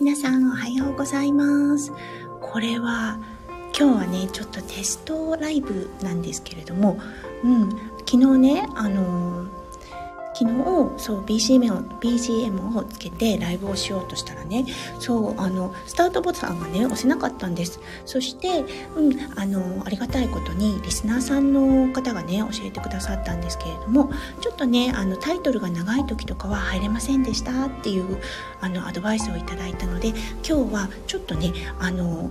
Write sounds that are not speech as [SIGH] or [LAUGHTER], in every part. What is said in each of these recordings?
皆さんおはようございます。これは今日はねちょっとテストライブなんですけれども、うん、昨日ねあのー昨日そう BGM を BGM をつけてライブをしようとしたらねそうあのスタートボタンがね押せなかったんです。そして、うん、あのありがたいことにリスナーさんの方がね教えてくださったんですけれどもちょっとねあのタイトルが長い時とかは入れませんでしたっていうあのアドバイスをいただいたので今日はちょっとねあの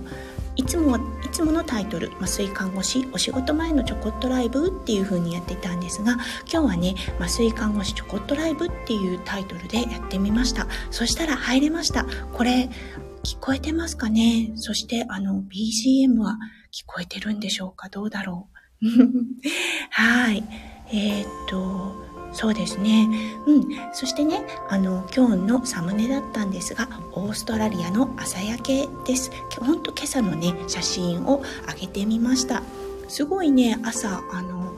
いつもいつものタイトル「麻酔看護師お仕事前のちょこっとライブ」っていう風にやってたんですが今日はね「麻酔看護師ちょこっとライブ」っていうタイトルでやってみました。そしたら入れました。これ聞こえてますかね？そしてあの BGM は聞こえてるんでしょうか？どうだろう？[LAUGHS] はい。えー、っとそうですね。うん。そしてね、あの、今日のサムネだったんですが、オーストラリアの朝焼けです。ほんと今朝のね、写真を上げてみました。すごいね、朝、あの、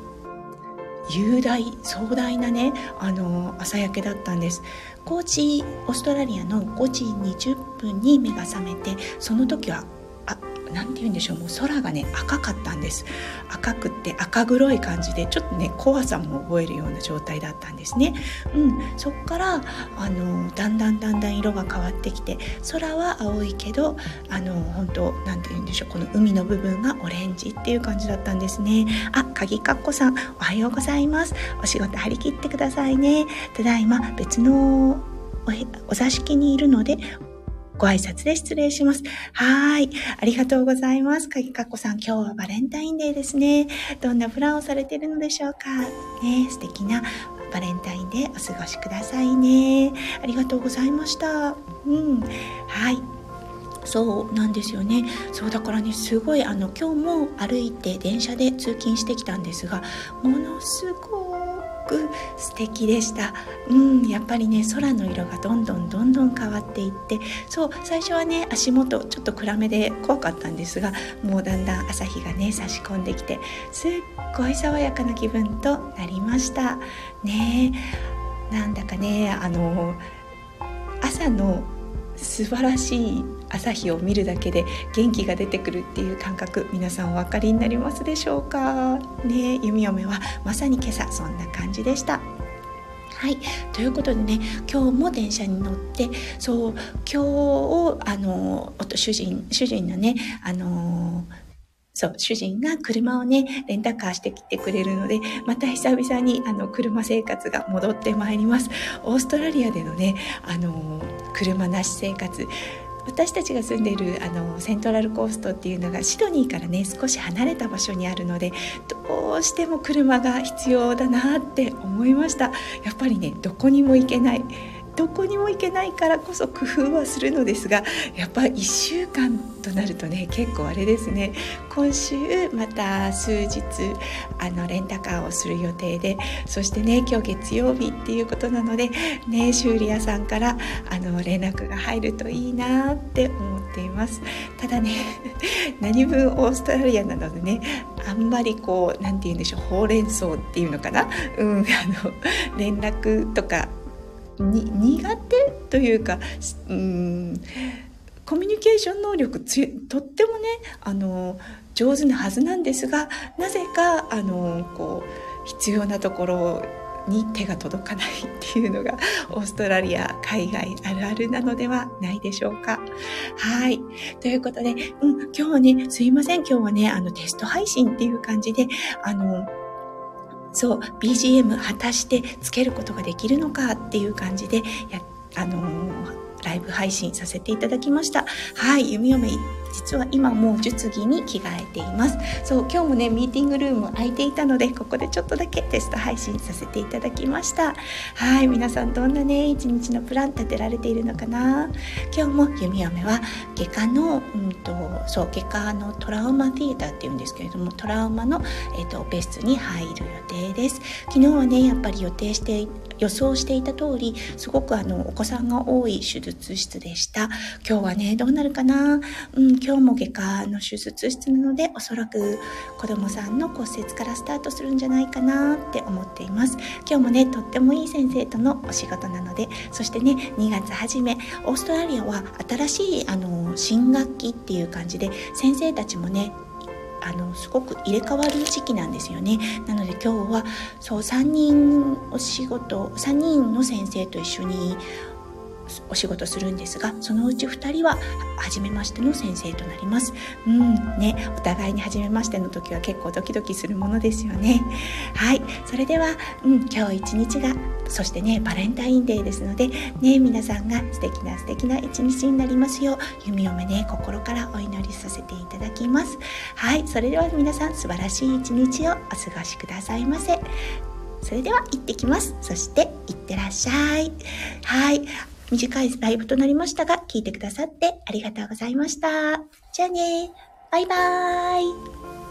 雄大、壮大なね、あの、朝焼けだったんです。5時、オーストラリアの5時20分に目が覚めて、その時は何て言うんでしょう。もう空がね赤かったんです。赤くって赤黒い感じでちょっとね怖さも覚えるような状態だったんですね、うん、そっからあのだんだんだんだん色が変わってきて空は青いけどあの本当何て言うんでしょう。この海の部分がオレンジっていう感じだったんですね。あ鍵かっこさんおはようございます。お仕事張り切ってくださいね。ただいま別のお座敷にいるのでご挨拶で失礼します。はい。ありがとうございます。かぎかっこさん、今日はバレンタインデーですね。どんなプランをされているのでしょうかね、素敵なバレンタインデーお過ごしくださいね。ありがとうございました。うん。はい。そうなんですよねそうだからねすごいあの今日も歩いて電車で通勤してきたんですがものすごいく素敵でした。うんやっぱりね空の色がどんどんどんどん変わっていってそう最初はね足元ちょっと暗めで怖かったんですがもうだんだん朝日がね差し込んできてすっごい爽やかな気分となりました。ねなんだかねあの朝の素晴らしい朝日を見るだけで元気が出てくるっていう感覚皆さんお分かりになりますでしょうか？ね弓嫁はまさに今朝そんな感じでした。はい。ということでね今日も電車に乗ってそう今日をあの主人主人のねあのそう、主人が車をね、レンタカーしてきてくれるので、また久々にあの車生活が戻ってまいります。オーストラリアでのね、あの、車なし生活、私たちが住んでいるあのセントラルコーストっていうのがシドニーからね少し離れた場所にあるのでどうしても車が必要だなって思いました。やっぱりねどこにも行けない。どこにも行けないからこそ工夫はするのですがやっぱ1週間となるとね結構あれですね。今週また数日あのレンタカーをする予定でそしてね今日月曜日っていうことなのでね修理屋さんからあの連絡が入るといいなって思っています。ただね [LAUGHS] 何分オーストラリアなのでねあんまりこう何て言うんでしょうほうれん草っていうのかな？うんあの連絡とか苦手というかうんコミュニケーション能力つとってもねあの上手なはずなんですがなぜかあのこう必要なところに手が届かないっていうのが [LAUGHS] オーストラリア海外あるあるなのではないでしょうか。はい。ということで、うん、今日はね、すいません。今日はね、あのテスト配信っていう感じで、あの、そう BGM 果たしてつけることができるのかっていう感じでやあのーライブ配信させていただきました。はい、弓嫁実は今もう術着に着替えています。そう今日もねミーティングルーム空いていたのでここでちょっとだけテスト配信させていただきました。はい皆さんどんなね一日のプラン立てられているのかな？今日も弓嫁は外科のうんとそう外科のトラウマティーターっていうんですけれどもトラウマの、えーと、とオペ室に入る予定です。昨日はねやっぱり予定して予想していた通りすごくあのお子さんが多い手術室でした。今日はねどうなるかな、うん、今日も外科の手術室なので、おそらく子供さんの骨折からスタートするんじゃないかなって思っています。今日もね、とってもいい先生とのお仕事なので、そしてね、2月初め、オーストラリアは新しい、あの、新学期っていう感じで、先生たちもね、あのすごく入れ替わる時期なんですよねなので今日はそう3人お仕事3人の先生と一緒にお仕事するんですがそのうち2人は初めましての先生となります。うんねお互いに初めましての時は結構ドキドキするものですよね。はいそれでは、うん、今日一日がそしてねバレンタインデーですのでね皆さんが素敵な素敵な一日になりますよう弓嫁ね心からお祈りさせていただきます。はいそれでは皆さん素晴らしい一日をお過ごしくださいませ。それでは行ってきます。そしていってらっしゃい。はい短いライブとなりましたが、聞いてくださってありがとうございました。じゃあね、バイバーイ。